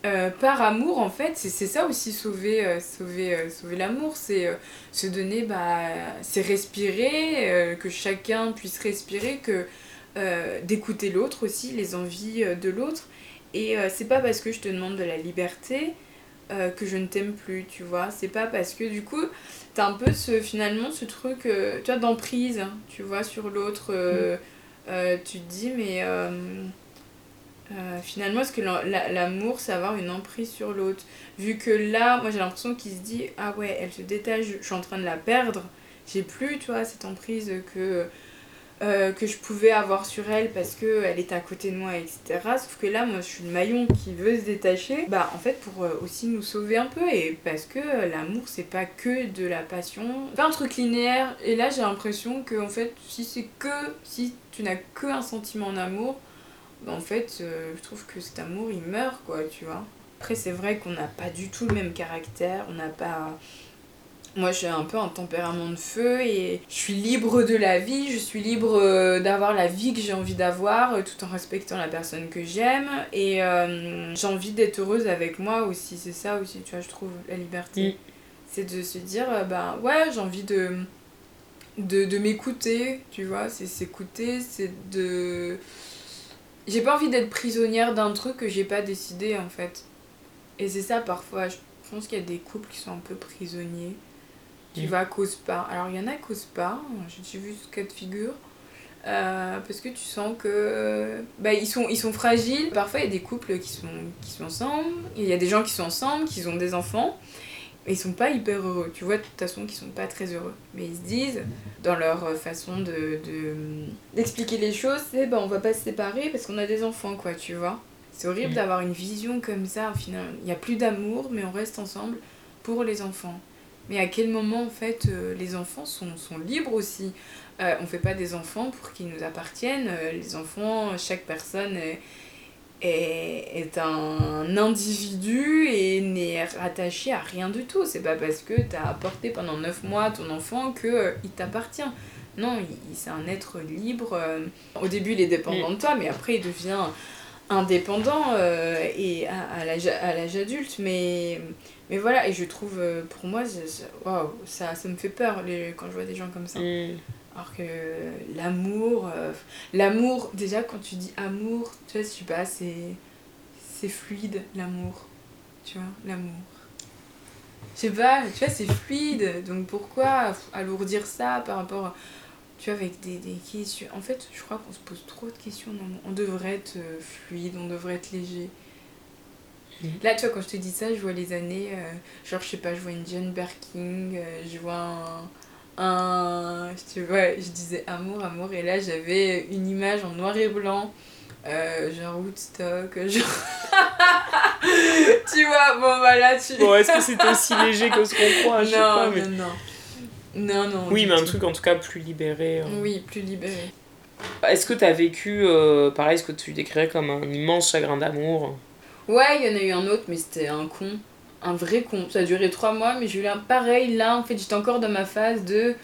euh, par amour en fait c'est ça aussi sauver euh, sauver euh, sauver l'amour c'est se donner bah c'est respirer que chacun puisse respirer que d'écouter l'autre aussi les envies de l'autre. Et c'est pas parce que je te demande de la liberté que je ne t'aime plus tu vois. C'est pas parce que du coup t'as un peu ce finalement ce truc tu vois d'emprise hein, tu vois sur l'autre euh, tu te dis mais euh, finalement, est-ce que la- la- l'amour, c'est avoir une emprise sur l'autre? Vu que là, moi j'ai l'impression qu'il se dit Ah ouais, elle se détache, je suis en train de la perdre, j'ai plus, tu vois, cette emprise que, euh, que je pouvais avoir sur elle parce qu'elle était à côté de moi, etc. Sauf que là, moi je suis le maillon qui veut se détacher, bah en fait, pour euh, aussi nous sauver un peu, et parce que l'amour, c'est pas que de la passion, pas un truc linéaire. Et là, j'ai l'impression que, en fait, si c'est que, si tu n'as que un sentiment en amour, bah, en fait, euh, je trouve que cet amour, il meurt, quoi, tu vois. Après, c'est vrai qu'on n'a pas du tout le même caractère, on n'a pas... Moi, j'ai un peu un tempérament de feu et je suis libre de la vie, je suis libre euh, d'avoir la vie que j'ai envie d'avoir euh, tout en respectant la personne que j'aime et euh, j'ai envie d'être heureuse avec moi aussi, c'est ça aussi, tu vois, je trouve, la liberté. Mm. C'est de se dire, ben ouais, j'ai envie de, de, de m'écouter, tu vois, c'est s'écouter, c'est de... J'ai pas envie d'être prisonnière d'un truc que j'ai pas décidé en fait. Et c'est ça parfois, je pense qu'il y a des couples qui sont un peu prisonniers. Tu Mm. vas à cause pas. Alors il y en a qui causent pas, j'ai vu ce cas de figure. Euh, parce que tu sens que bah, ils, sont, ils sont fragiles. Parfois il y a des couples qui sont, qui sont ensemble, il y a des gens qui sont ensemble, qui ont des enfants, et ils sont pas hyper heureux. Tu vois de toute façon qu'ils sont pas très heureux. Mais ils se disent, dans leur façon de, de- d'expliquer les choses, c'est bah, on va pas se séparer parce qu'on a des enfants, quoi, tu vois. C'est horrible Mm. d'avoir une vision comme ça, au final. Il n'y a plus d'amour, mais on reste ensemble pour les enfants. Mais à quel moment, en fait, euh, les enfants sont, sont libres aussi? Euh, On fait pas des enfants pour qu'ils nous appartiennent. Euh, les enfants, chaque personne est, est, un individu et n'est rattaché à rien du tout. C'est pas parce que tu as apporté pendant 9 mois ton enfant que euh, il t'appartient. Non, il- c'est un être libre. euh, Au début, il est dépendant de toi, mais après, il devient indépendant euh, et à, l'âge adulte. Mais, mais voilà, et je trouve, pour moi, ça, ça me fait peur quand je vois des gens comme ça. Mm. Alors que l'amour, euh, l'amour, déjà quand tu dis amour, tu vois, je sais pas, c'est, c'est fluide l'amour. Tu vois, l'amour. Je sais pas, tu vois, c'est fluide. Donc pourquoi alourdir ça par rapport, tu vois, avec des, des questions? En fait, je crois qu'on se pose trop de questions amour. On devrait être euh, fluide, on devrait être léger. Mhm. Là, tu vois, quand je te dis ça, je vois les années, euh, genre, je sais pas, je vois une Jane Birkin, euh, je vois un un je, ouais, je disais amour amour et là j'avais une image en noir et blanc euh, genre Woodstock genre (laughs) tu vois bon voilà tu Bon, est-ce que c'était aussi léger que ce qu'on croit? Je sais non, pas, mais- non non non non Oui, mais un tout. truc en tout cas plus libéré. euh. oui plus libéré Est-ce que t'as vécu, euh, pareil, ce que tu décrirais comme un immense chagrin d'amour? Ouais il y en a eu un autre mais c'était un con un vrai con. Ça a duré trois mois mais j'ai eu un pareil. Là en fait j'étais encore dans ma phase de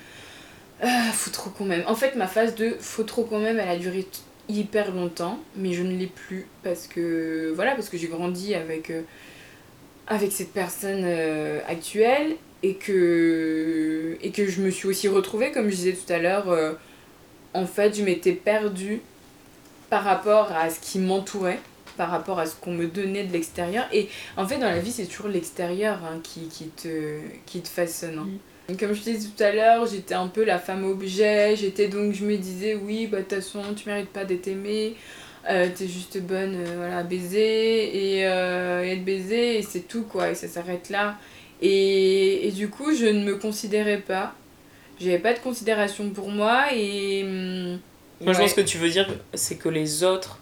ah, faut trop quand même en fait ma phase de faut trop quand même elle a duré hyper longtemps, mais je ne l'ai plus parce que voilà, parce que j'ai grandi avec, euh, avec cette personne euh, actuelle et que, et que je me suis aussi retrouvée, comme je disais tout à l'heure, euh, en fait, je m'étais perdue par rapport à ce qui m'entourait, par rapport à ce qu'on me donnait de l'extérieur. Et en fait, dans la vie, c'est toujours l'extérieur hein, qui, qui, te, qui te façonne. hein. Comme je disais tout à l'heure, j'étais un peu la femme objet, j'étais donc, je me disais, oui, bah de toute façon, tu mérites pas d'être aimée, euh, t'es juste bonne euh, voilà, à baiser et, euh, et être baisée, et c'est tout, quoi, et ça s'arrête là. Et, et du coup, je ne me considérais pas, j'avais pas de considération pour moi, et. hum, Moi, je pense que tu veux dire, c'est que les autres.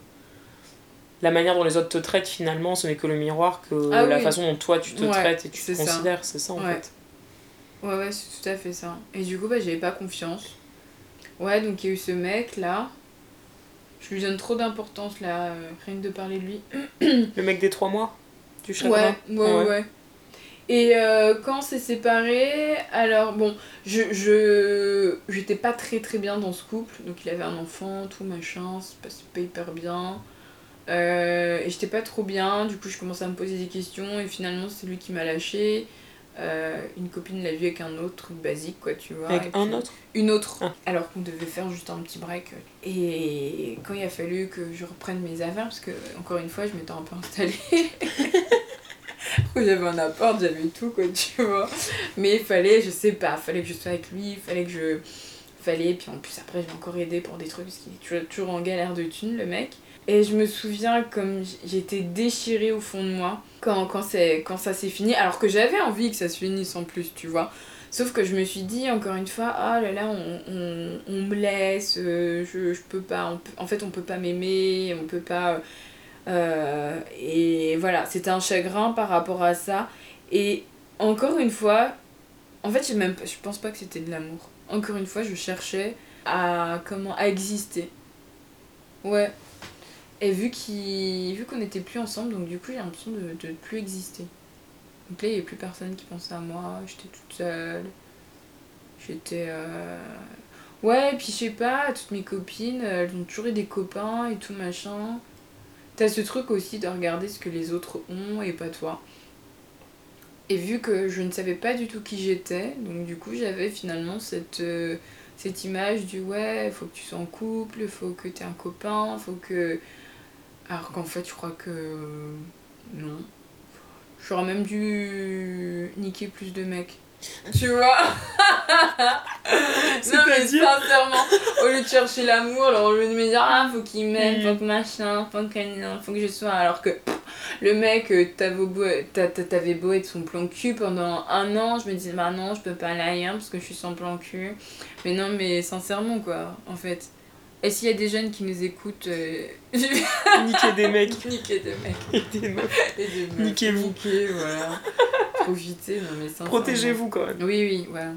La manière dont les autres te traitent, finalement, ce n'est que le miroir que Ah la oui. façon dont toi tu te Ouais, traites et tu c'est te ça. considères, c'est ça en Ouais. fait. Ouais, ouais, c'est tout à fait ça. Et du coup, bah, j'avais pas confiance. Ouais, donc il y a eu ce mec là. Je lui donne trop d'importance là, euh, rien que de parler de lui. Le mec des trois mois Du chagrin Ouais, ouais, ouais. ouais. Et euh, quand on s'est séparés, alors bon, je je j'étais pas très très bien dans ce couple, donc il avait un enfant, tout machin, ça se passait pas hyper bien. Euh, et j'étais pas trop bien, du coup je commençais à me poser des questions et finalement c'est lui qui m'a lâché. Euh, une copine l'a vu avec un autre truc basique quoi tu vois. Avec un autre une autre, Ah. alors qu'on devait faire juste un petit break. Et quand il a fallu que je reprenne mes affaires, parce que encore une fois, je m'étais un peu installée. (laughs) j'avais un apport, j'avais tout, quoi, tu vois. Mais il fallait, je sais pas, fallait que je sois avec lui, fallait que je. Fallait, puis en plus après, je l'ai encore aidé pour des trucs, parce qu'il est toujours, en galère de thunes, le mec. Et je me souviens comme j'étais déchirée au fond de moi quand, quand, quand ça s'est fini, alors que j'avais envie que ça se finisse en plus, tu vois. Sauf que je me suis dit, encore une fois, ah là là, on, on, on me laisse, euh, je, je peux pas, en fait, on peut pas m'aimer, on peut pas. euh, et voilà, c'était un chagrin par rapport à ça. Et encore une fois, en fait, j'ai même, je pense pas que c'était de l'amour. Encore une fois, je cherchais à, comment, à exister. Ouais. Et vu qu'il vu qu'on n'était plus ensemble, donc du coup, j'ai l'impression de, de plus exister. Donc là, il n'y avait plus personne qui pensait à moi, j'étais toute seule. J'étais. euh, Ouais, et puis je sais pas, toutes mes copines, elles ont toujours eu des copains et tout machin. T'as ce truc aussi de regarder ce que les autres ont et pas toi. Et vu que je ne savais pas du tout qui j'étais, donc du coup j'avais finalement cette, euh, cette image du ouais, faut que tu sois en couple, faut que t'aies un copain, faut que. Alors qu'en fait, je crois que. Non. J'aurais même dû niquer plus de mecs. Tu vois? (laughs) Non mais sincèrement, au lieu de chercher l'amour, alors au lieu de me dire ah faut qu'il m'aime, Mm. faut que machin, faut que, faut que je sois, alors que pff, le mec euh, t'avais beau, t'a- t'a- t'avais beau être son plan cul pendant un an, je me disais bah non je peux pas aller ailleurs parce que je suis sans plan cul. Mais non mais sincèrement quoi, en fait. Et s'il y a des jeunes qui nous écoutent, euh, (laughs) Niquer des mecs niquer des mecs et des meufs. et des meufs. Niquez-vous. Voilà. Profitez, non mais sincèrement. Protégez-vous quand même. Oui, oui, voilà.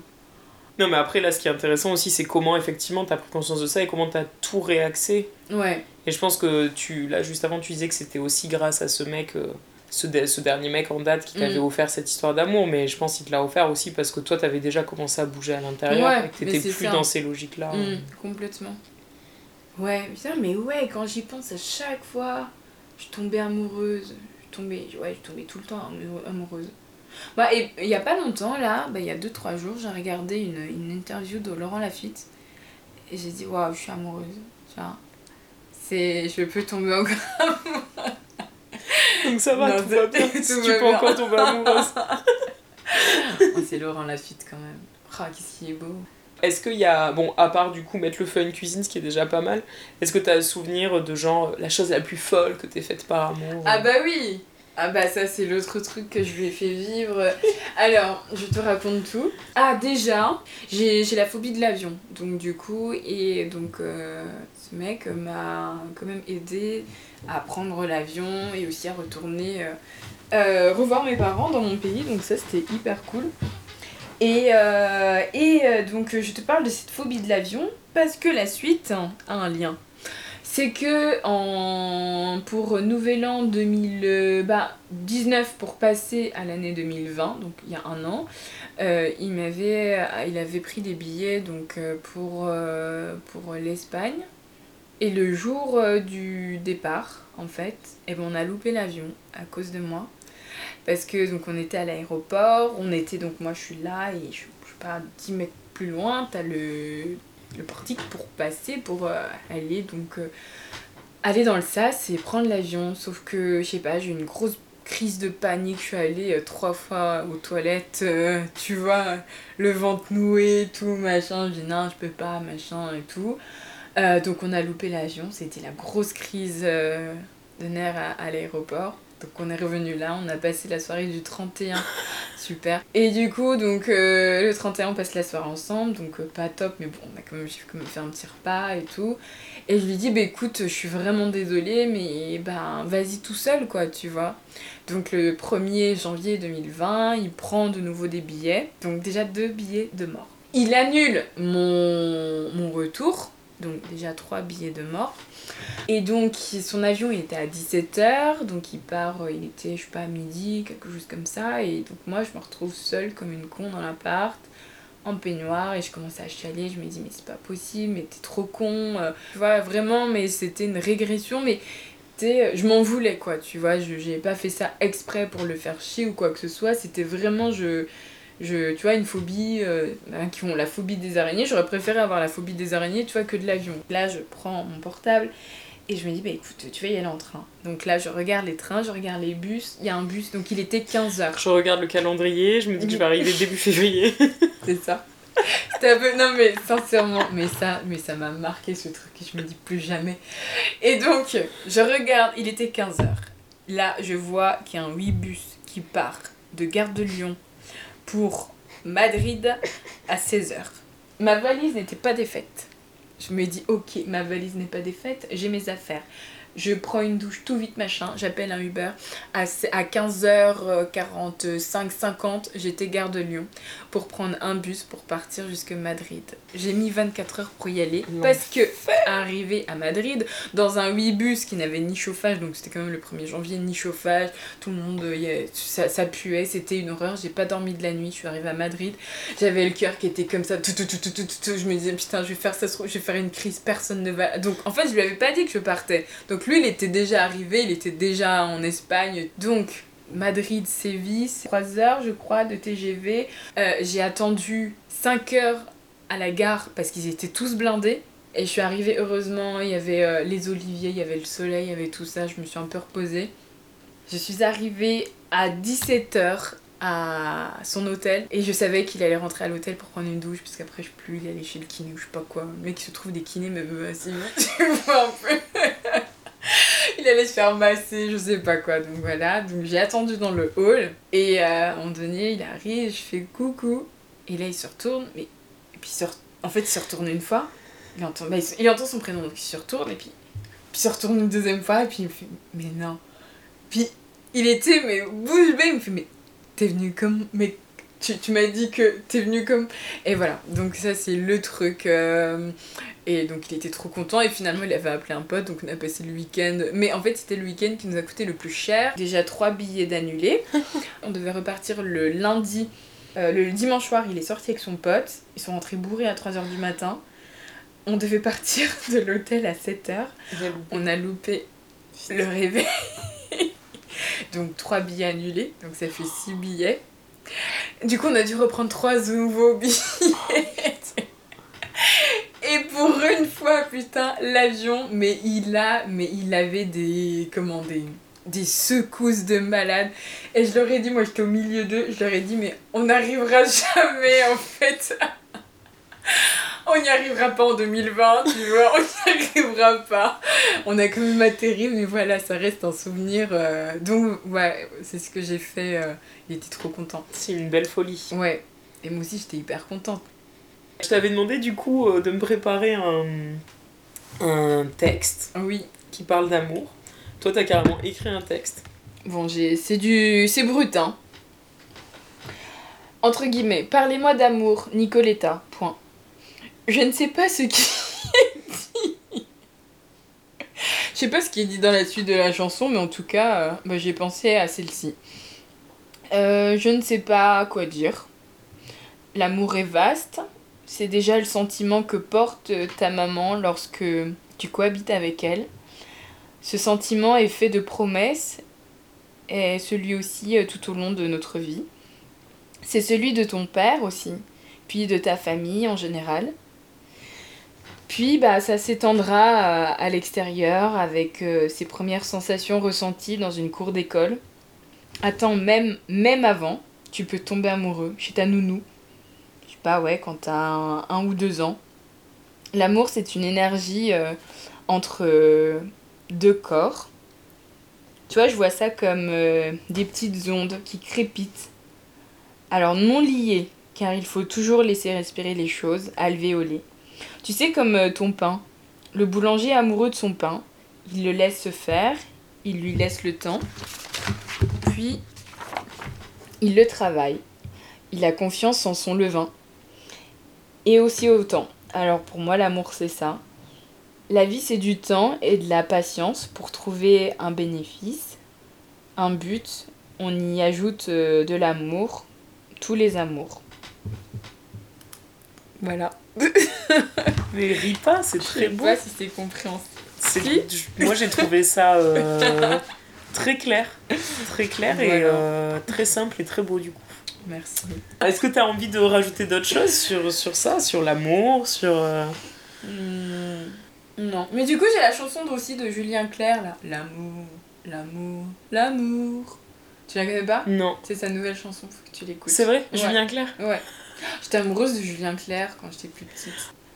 Non, mais après, là, ce qui est intéressant aussi, c'est comment effectivement t'as pris conscience de ça et comment t'as tout réaxé. Ouais, Et je pense que tu, là, juste avant, tu disais que c'était aussi grâce à ce mec, euh, ce, de- ce dernier mec en date qui t'avait Mm. offert cette histoire d'amour, mais je pense qu'il te l'a offert aussi parce que toi, t'avais déjà commencé à bouger à l'intérieur Ouais, et que t'étais plus ça. dans ces logiques-là. Mm, complètement. Ouais, putain, mais ouais, quand j'y pense à chaque fois, je tombais amoureuse. Je tombais, ouais, je tombais tout le temps amou- amoureuse. Bah, et il y a pas longtemps, là, bah, il y a 2-3 jours, j'ai regardé une, une interview de Laurent Lafitte. Et j'ai dit, waouh, je suis amoureuse. Tu vois. C'est. Je peux tomber encore. Donc ça va, Non, tout va bien. tout Si va tu peux encore tomber amoureuse. Oh, c'est Laurent Lafitte quand même. Ah, qu'est-ce qu'il est beau. Est-ce qu'il y a, bon, à part du coup mettre le feu à une cuisine, ce qui est déjà pas mal, est-ce que t'as un souvenir de genre la chose la plus folle que t'aies faite par amour Ah bah oui Ah bah ça c'est l'autre truc que je lui ai fait vivre. Alors, je te raconte tout. Ah déjà, j'ai la phobie de l'avion. Donc du coup, et donc euh, ce mec m'a quand même aidé à prendre l'avion et aussi à retourner euh, euh, revoir mes parents dans mon pays. Donc ça c'était hyper cool. Et, donc je te parle de cette phobie de l'avion parce que la suite a un lien. C'est que pour Nouvel An 2019, bah, 19 pour passer à l'année 2020, donc il y a un an, euh, il, m'avait, il avait pris des billets donc, euh, pour, euh, pour l'Espagne Et le jour euh, du départ, en fait, eh ben, on a loupé l'avion à cause de moi. Parce que donc on était à l'aéroport, on était donc moi je suis là et je, je sais pas 10 mètres plus loin, t'as le, le portique pour passer, pour euh, aller donc euh, aller dans le sas et prendre l'avion. Sauf que je sais pas, j'ai une grosse crise de panique, je suis allée euh, trois fois aux toilettes, tu vois, le ventre noué, tout, machin, je dis non, je peux pas, machin et tout. Donc on a loupé l'avion, c'était la grosse crise de nerfs à l'aéroport. Donc on est revenu là, on a passé la soirée du 31, (laughs) super. Et du coup, donc euh, le 31, on passe la soirée ensemble, donc euh, pas top, mais bon, on a quand même, fait un petit repas et tout. Et je lui dis, bah écoute, je suis vraiment désolée, mais ben vas-y tout seul, quoi, tu vois. Donc le 1er janvier 2020, il prend de nouveau des billets, donc déjà deux billets de mort. Il annule mon retour, donc déjà trois billets de mort. Et donc son avion il était à 17h, donc il part, euh, il était je sais pas à midi, quelque chose comme ça. Et donc moi je me retrouve seule comme une con dans l'appart, en peignoir, et je commence à chialer, je me dis mais c'est pas possible, mais t'es trop con. euh, Tu vois, vraiment, mais c'était une régression, mais je m'en voulais quoi, tu vois, je j'ai pas fait ça exprès pour le faire chier ou quoi que ce soit, c'était vraiment je je tu vois une phobie euh, hein, qui ont la phobie des araignées, j'aurais préféré avoir la phobie des araignées, tu vois que de l'avion. Là, je prends mon portable et je me dis bah écoute, tu vas y aller en train. Donc là, je regarde les trains, je regarde les bus, il y a un bus donc il était 15h. Je regarde le calendrier, je me dis que je vais arriver (laughs) début février. (laughs) C'est ça. Un peu... Non mais sincèrement, mais ça mais ça m'a marqué ce truc et je me dis plus jamais. Et donc, je regarde, il était 15h. Là, je vois qu'il y a un 8 bus qui part de Gare de Lyon pour Madrid à 16h. Ma valise n'était pas défaite. Je me dis, ok, ma valise n'est pas défaite, j'ai mes affaires. Je prends une douche tout vite, machin, j'appelle un Uber. À, à 15h45, 50, j'étais gare de Lyon pour prendre un bus pour partir jusque Madrid. J'ai mis 24 heures pour y aller parce que, arrivé à Madrid, dans un 8 bus qui n'avait ni chauffage, donc c'était quand même le 1er janvier, ni chauffage, tout le monde, euh, ça, ça puait, c'était une horreur, j'ai pas dormi de la nuit, je suis arrivée à Madrid, j'avais le cœur qui était comme ça, tout, tout, tout, tout, tout, tout, tout. je me disais putain, je vais faire ça, je vais faire une crise, personne ne va. Donc en fait, je lui avais pas dit que je partais. Donc lui, il était déjà arrivé, il était déjà en Espagne. Donc Madrid, Séville, 3 heures, je crois, de TGV. Euh, j'ai attendu 5 heures à la gare parce qu'ils étaient tous blindés. Et je suis arrivée, heureusement, il y avait euh, les oliviers, il y avait le soleil, il y avait tout ça, je me suis un peu reposée. Je suis arrivée à 17h à son hôtel et je savais qu'il allait rentrer à l'hôtel pour prendre une douche parce qu'après je plus il allait chez le kiné ou je sais pas quoi le mec qui se trouve des kinés mais assez (laughs) vite tu vois un peu (laughs) il allait se faire masser je sais pas quoi. Donc voilà donc j'ai attendu dans le hall. Et euh, à un moment donné il arrive je fais coucou. Et là il se retourne mais et puis se en fait il se retourne une fois. Il entend, bah, il, entend son prénom donc il se retourne et puis il se retourne une deuxième fois et puis il me fait mais non. Puis il était mais bouche bée il me fait mais t'es venu comme mais tu, tu m'as dit que t'es venu comme et voilà. Donc ça c'est le truc euh, et donc il était trop content et finalement il avait appelé un pote donc on a passé le week-end. Mais en fait c'était le week-end qui nous a coûté le plus cher. Déjà trois billets d'annulés. (laughs) On devait repartir le lundi Euh, le dimanche soir il est sorti avec son pote. Ils sont rentrés bourrés à 3h du matin. On devait partir (laughs) de l'hôtel à 7h on a loupé le réveil. (laughs) donc 3 billets annulés, donc ça fait 6 billets. Du coup, on a dû reprendre 3 nouveaux (laughs) billets. Et pour une fois, putain, l'avion, mais il a, mais il avait des, comment, des, des secousses de malade. Et je leur ai dit, moi j'étais au milieu d'eux, je leur ai dit, mais on n'arrivera (laughs) jamais en fait. On n'y arrivera pas en 2020, tu vois, on n'y arrivera pas. On a quand même atterri, mais voilà, ça reste un souvenir. euh, Donc, ouais, c'est ce que j'ai fait. euh, Il était trop content. C'est une belle folie. Ouais, et moi aussi, j'étais hyper contente. Je t'avais demandé du coup euh, de me préparer un, un texte Oui. qui parle d'amour. Toi, t'as carrément écrit un texte. Bon, j'ai... c'est du... C'est brut, hein. Entre guillemets, parlez-moi d'amour, Nicoletta. Point. Je ne sais pas ce qui est dit. Je sais pas ce qui est dit dans la suite de la chanson, mais en tout cas, euh, bah, j'ai pensé à celle-ci. Euh, je ne sais pas quoi dire. L'amour est vaste. C'est déjà le sentiment que porte ta maman lorsque tu cohabites avec elle. Ce sentiment est fait de promesses et celui aussi euh, tout au long de notre vie. C'est celui de ton père aussi, puis de ta famille en général. Puis bah, ça s'étendra à, à l'extérieur avec euh, ses premières sensations ressenties dans une cour d'école. Attends, même, même avant, tu peux tomber amoureux chez ta nounou. Je sais pas, ouais, quand t'as un, un ou deux ans. L'amour, c'est une énergie euh, entre euh, deux corps. Tu vois, je vois ça comme euh, des petites ondes qui crépitent. Alors non liées, car il faut toujours laisser respirer les choses, alvéolées. Tu sais, comme euh, ton pain. Le boulanger amoureux de son pain. Il le laisse se faire, il lui laisse le temps. Puis, il le travaille. Il a confiance en son levain. Et aussi au temps. Alors pour moi, l'amour, c'est ça. La vie, c'est du temps et de la patience pour trouver un bénéfice, un but. On y ajoute euh, de l'amour, tous les amours. Voilà. (laughs) Mais ris pas, c'est Je très sais beau. pas si c'est compréhensible. Si. je- Moi j'ai trouvé ça euh, (laughs) très clair. Très clair et euh, très simple et très beau du coup. Merci. Est-ce que tu as envie de rajouter d'autres choses sur, sur ça, sur l'amour, sur... euh, Hmm, non. Mais du coup, j'ai la chanson aussi de Julien Clerc, là. L'amour, l'amour, l'amour. Tu la connais pas? Non. C'est sa nouvelle chanson, faut que tu l'écoutes. C'est vrai? Ouais. Julien Clerc? Ouais. J'étais amoureuse de Julien Clerc quand j'étais plus petite.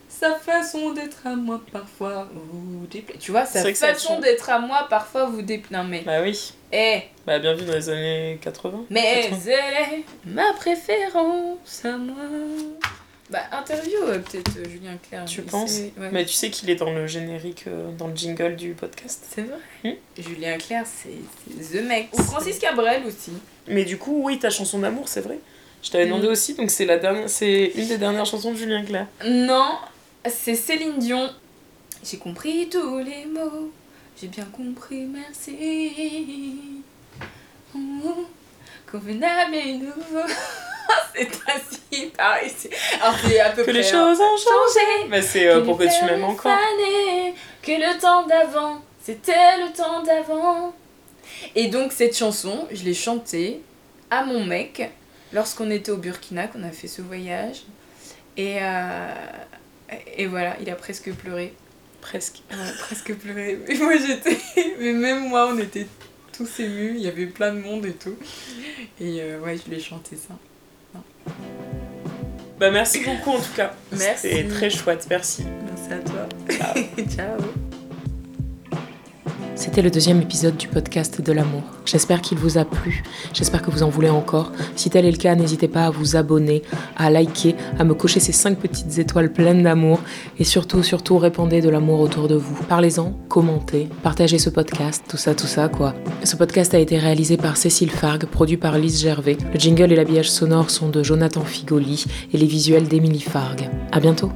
Sa façon d'être à moi parfois vous déplaît. Tu vois, sa façon d'être à moi parfois vous déplaît. Non mais. Bah oui. Eh Bah bienvenue dans les années 80. Mais 80. elle est ma préférence à moi. Bah, interview euh, peut-être euh, Julien Clerc. Tu penses ouais. Mais tu sais qu'il est dans le générique, euh, dans le jingle du podcast. C'est vrai. Hmm. Julien Clerc, c'est c'est The Mec. Ou Francis Cabrel aussi. Mais du coup, oui, ta chanson d'amour, c'est vrai. Je t'avais demandé Mm. aussi, donc c'est la dernière, c'est une des dernières chansons de Julien Clerc. Non, c'est Céline Dion. J'ai compris tous les mots. J'ai bien compris, merci. Oh, convenable et nouveau. (laughs) c'est ainsi, pareil. c'est- Alors, c'est à peu Que près. les hein. choses ont changé. Bah c'est euh, Que pour que les tu m'aimes encore. Que le temps d'avant, c'était le temps d'avant. Et donc, cette chanson, je l'ai chantée à mon mec lorsqu'on était au Burkina, qu'on a fait ce voyage. Et, euh, et voilà, il a presque pleuré. Presque. Ouais, presque pleuré. (laughs) Mais moi, j'étais. Mais même moi, on était tous émus. Il y avait plein de monde et tout. Et euh, ouais, je lui ai chanté ça. Bah merci beaucoup en tout cas. Merci. C'était très chouette, merci. Merci à toi. Ciao. (laughs) Ciao. C'était le deuxième épisode du podcast de l'amour. J'espère qu'il vous a plu, j'espère que vous en voulez encore. Si tel est le cas, n'hésitez pas à vous abonner, à liker, à me cocher ces 5 petites étoiles pleines d'amour et surtout, surtout, répandez de l'amour autour de vous. Parlez-en, commentez, partagez ce podcast, tout ça, tout ça quoi. Ce podcast a été réalisé par Cécile Fargue, produit par Lise Gervais. Le jingle et l'habillage sonore sont de Jonathan Figoli et les visuels d'Émilie Fargue. À bientôt!